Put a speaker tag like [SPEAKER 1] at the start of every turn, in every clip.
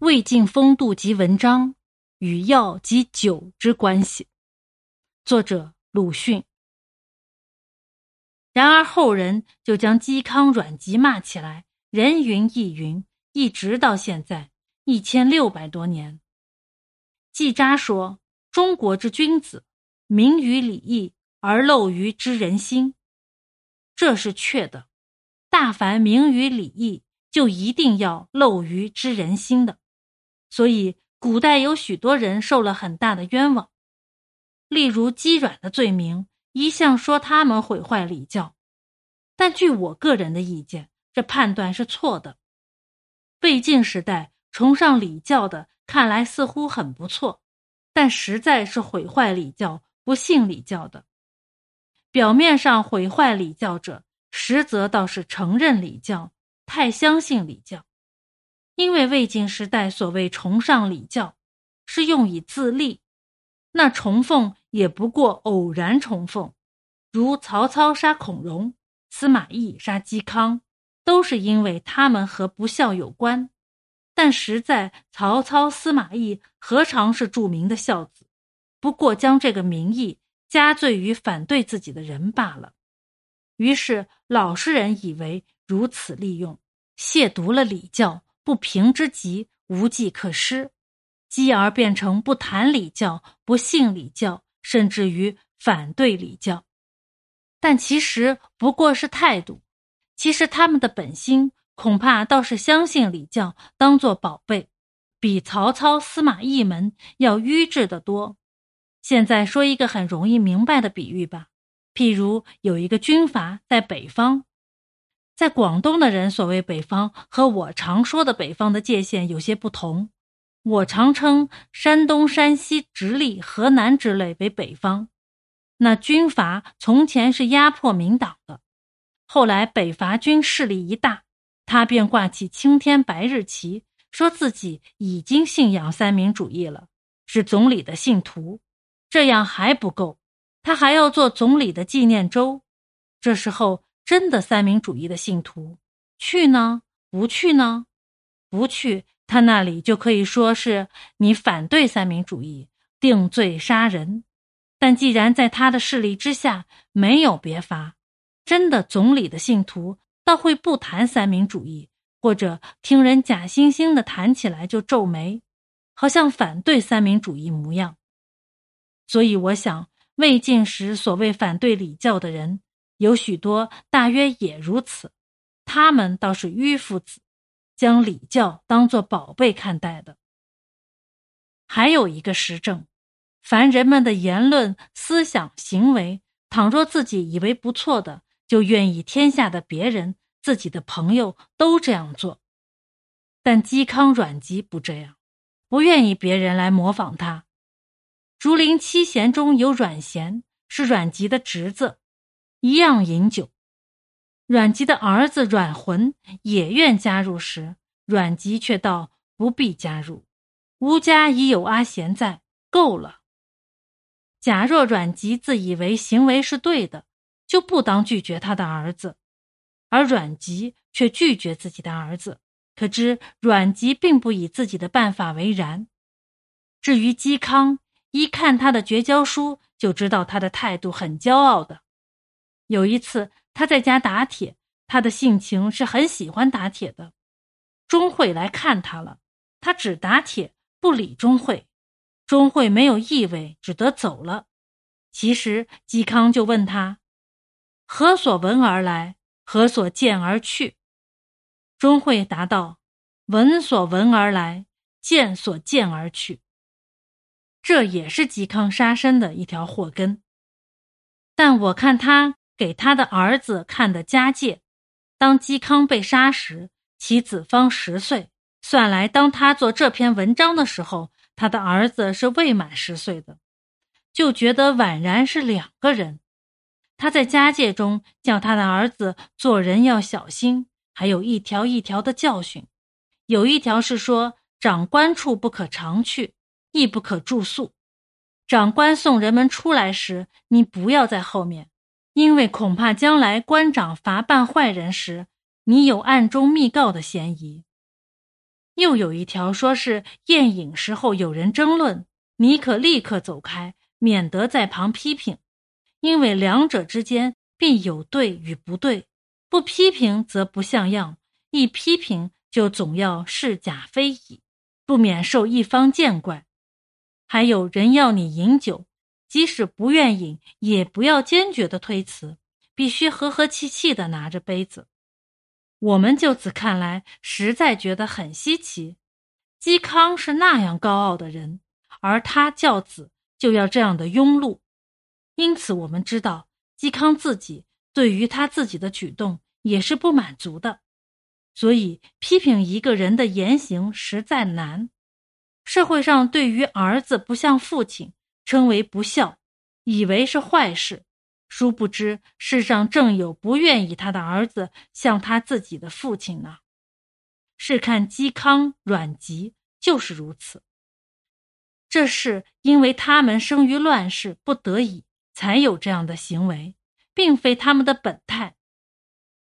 [SPEAKER 1] 魏晋风度及文章与药及酒之关系。作者鲁迅。然而后人就将嵇康、阮籍骂起来，人云亦云，一直到现在一千六百多年。季札说：“中国之君子，明于礼义而陋于知人心。”这是确的。大凡明于礼义，就一定要陋于知人心的。所以，古代有许多人受了很大的冤枉，例如姬阮的罪名，一向说他们毁坏礼教。但据我个人的意见，这判断是错的。魏晋时代崇尚礼教的，看来似乎很不错，但实在是毁坏礼教、不信礼教的。表面上毁坏礼教者，实则倒是承认礼教，太相信礼教。因为魏晋时代所谓崇尚礼教，是用以自立，那崇奉也不过偶然崇奉，如曹操杀孔融，司马懿杀嵇康，都是因为他们和不孝有关。但实在曹操、司马懿何尝是著名的孝子？不过将这个名义加罪于反对自己的人罢了。于是老实人以为如此利用，亵渎了礼教。不平之极，无计可施，继而变成不谈礼教、不信礼教，甚至于反对礼教。但其实不过是态度，其实他们的本心恐怕倒是相信礼教，当做宝贝，比曹操、司马懿们要愚智的多。现在说一个很容易明白的比喻吧，譬如有一个军阀在北方。在广东的人所谓北方，和我常说的北方的界限有些不同。我常称山东、山西、直隶、河南之类为北方。那军阀从前是压迫民党的，后来北伐军势力一大，他便挂起青天白日旗，说自己已经信仰三民主义了，是总理的信徒。这样还不够，他还要做总理的纪念周。这时候。真的三民主义的信徒去呢？不去呢？不去，他那里就可以说是你反对三民主义，定罪杀人。但既然在他的势力之下没有别法，真的总理的信徒倒会不谈三民主义，或者听人假惺惺的谈起来就皱眉，好像反对三民主义模样。所以我想，魏晋时所谓反对礼教的人。有许多大约也如此，他们倒是迂夫子，将礼教当作宝贝看待的。还有一个实证，凡人们的言论、思想、行为，倘若自己以为不错的，就愿意天下的别人、自己的朋友都这样做。但嵇康、阮籍不这样，不愿意别人来模仿他。竹林七贤中有阮咸，是阮籍的侄子。一样饮酒，阮籍的儿子阮浑也愿加入时，阮籍却道不必加入，吾家已有阿贤在，够了。假若阮籍自以为行为是对的，就不当拒绝他的儿子，而阮籍却拒绝自己的儿子，可知阮籍并不以自己的办法为然。至于嵇康，一看他的绝交书，就知道他的态度很骄傲的。有一次，他在家打铁，他的性情是很喜欢打铁的。钟会来看他了，他只打铁，不理钟会。钟会没有意味，只得走了。其实嵇康就问他：“何所闻而来？何所见而去？”钟会答道：“闻所闻而来，见所见而去。”这也是嵇康杀身的一条祸根。但我看他。给他的儿子看的家戒，当嵇康被杀时，其子方十岁。算来，当他做这篇文章的时候，他的儿子是未满十岁的，就觉得宛然是两个人。他在家戒中叫他的儿子做人要小心，还有一条一条的教训。有一条是说，长官处不可常去，亦不可住宿。长官送人们出来时，你不要在后面。因为恐怕将来官长罚办坏人时，你有暗中密告的嫌疑。又有一条说是宴饮时候有人争论，你可立刻走开，免得在旁批评，因为两者之间必有对与不对，不批评则不像样，一批评就总要是假非矣，不免受一方见怪。还有人要你饮酒，即使不愿饮，也不要坚决的推辞，必须和和气气的拿着杯子。我们就此看来，实在觉得很稀奇。嵇康是那样高傲的人，而他教子就要这样的庸碌，因此我们知道，嵇康自己对于他自己的举动也是不满足的。所以，批评一个人的言行实在难。社会上对于儿子不像父亲，称为不孝，以为是坏事。殊不知，世上正有不愿意他的儿子像他自己的父亲呢。试看嵇康、阮籍就是如此。这是因为他们生于乱世，不得已才有这样的行为，并非他们的本态。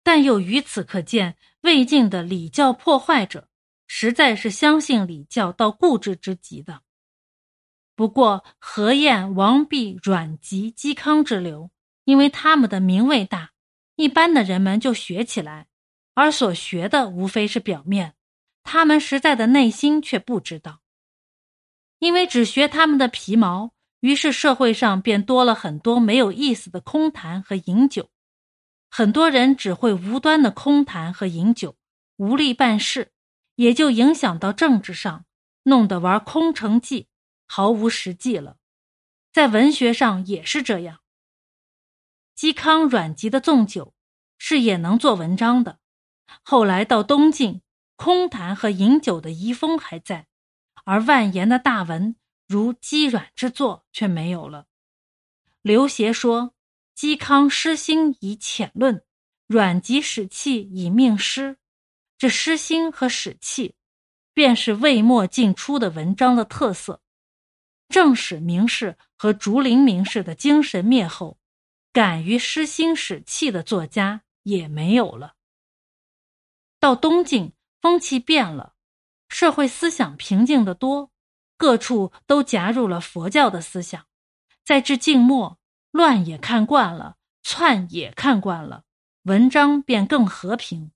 [SPEAKER 1] 但又于此可见，魏晋的礼教破坏者，实在是相信礼教到固执之极的。不过，何晏、王弼、阮籍、嵇康之流。因为他们的名位大，一般的人们就学起来，而所学的无非是表面，他们实在的内心却不知道。因为只学他们的皮毛，于是社会上便多了很多没有意思的空谈和饮酒，很多人只会无端的空谈和饮酒，无力办事，也就影响到政治上，弄得玩空城计，毫无实际了。在文学上也是这样。嵇康、阮籍的纵酒是也能做文章的，后来到东晋，空谈和饮酒的遗风还在，而万言的大文如嵇阮之作却没有了。刘勰说：“嵇康诗心以浅论，阮籍史气以命诗。”这诗心和史气，便是魏末晋初的文章的特色。正史名士和竹林名士的精神灭后。敢于失心使气的作家也没有了。到东晋，风气变了，社会思想平静的多，各处都夹入了佛教的思想。在至晋末，乱也看惯了，篡也看惯了，文章便更和平。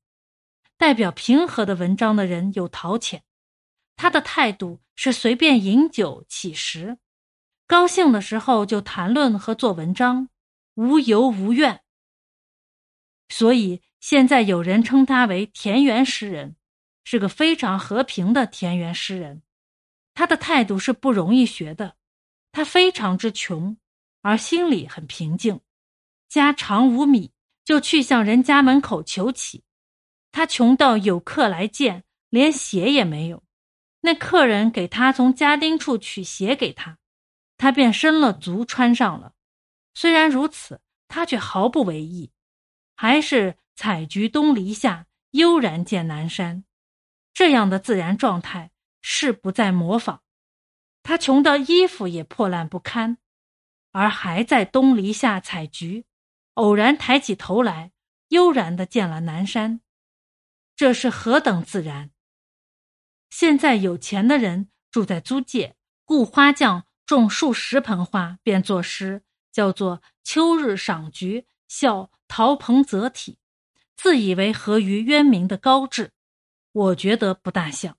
[SPEAKER 1] 代表平和的文章的人有陶潜，他的态度是随便饮酒起食，高兴的时候就谈论和做文章。无尤无怨，所以现在有人称他为田园诗人，是个非常和平的田园诗人。他的态度是不容易学的。他非常之穷，而心里很平静。家常无米，就去向人家门口求乞。他穷到有客来见，连鞋也没有。那客人给他从家丁处取鞋给他，他便伸了足穿上了。虽然如此，他却毫不为意，还是采菊东篱下，悠然见南山。这样的自然状态是不再模仿。他穷到衣服也破烂不堪，而还在东篱下采菊，偶然抬起头来，悠然的见了南山。这是何等自然！现在有钱的人住在租界，雇花匠种数十盆花，便作诗。叫做秋日赏菊，笑陶彭泽体，自以为合于渊明的高志，我觉得不大像。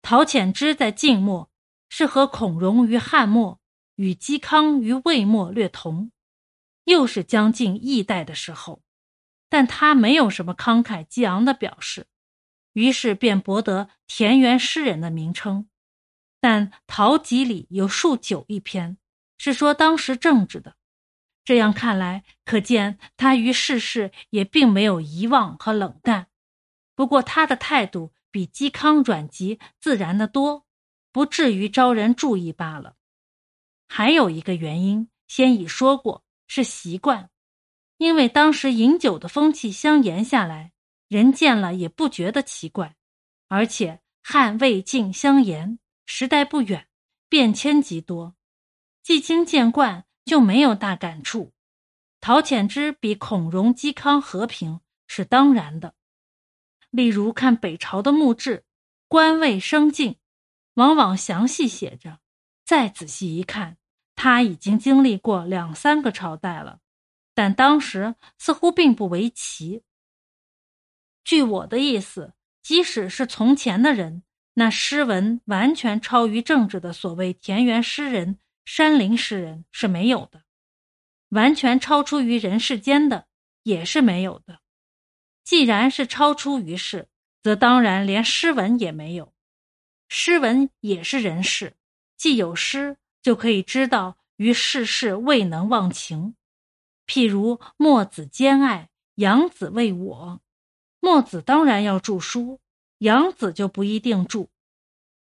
[SPEAKER 1] 陶潜之在晋末是和孔融于汉末，与嵇康于魏末略同，又是将近易代的时候，但他没有什么慷慨激昂的表示，于是便博得田园诗人的名称。但陶集里有数九一篇。是说当时政治的，这样看来，可见他于世事也并没有遗忘和冷淡。不过他的态度比嵇康、阮籍自然的多，不至于招人注意罢了。还有一个原因，先已说过，是习惯。因为当时饮酒的风气相沿下来，人见了也不觉得奇怪，而且汉魏晋相沿，时代不远，变迁极多。既经见惯，就没有大感触。陶潜之比孔融、嵇康和平是当然的。例如看北朝的墓志，官位升进，往往详细写着。再仔细一看，他已经经历过两三个朝代了，但当时似乎并不为奇。据我的意思，即使是从前的人，那诗文完全超于政治的所谓田园诗人、山林诗人是没有的，完全超出于人世间的也是没有的。既然是超出于世，则当然连诗文也没有。诗文也是人事，既有诗，就可以知道于世事未能忘情。譬如墨子兼爱，杨子为我，墨子当然要著书，杨子就不一定著，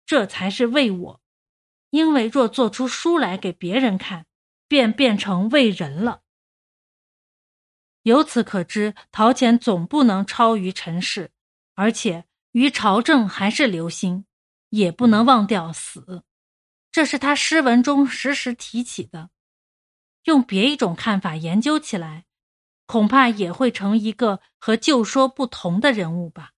[SPEAKER 1] 这才是为我。因为若做出书来给别人看，便变成为人了。由此可知，陶潜总不能超于尘世，而且于朝政还是留心，也不能忘掉死。这是他诗文中时时提起的。用别一种看法研究起来，恐怕也会成一个和旧说不同的人物吧。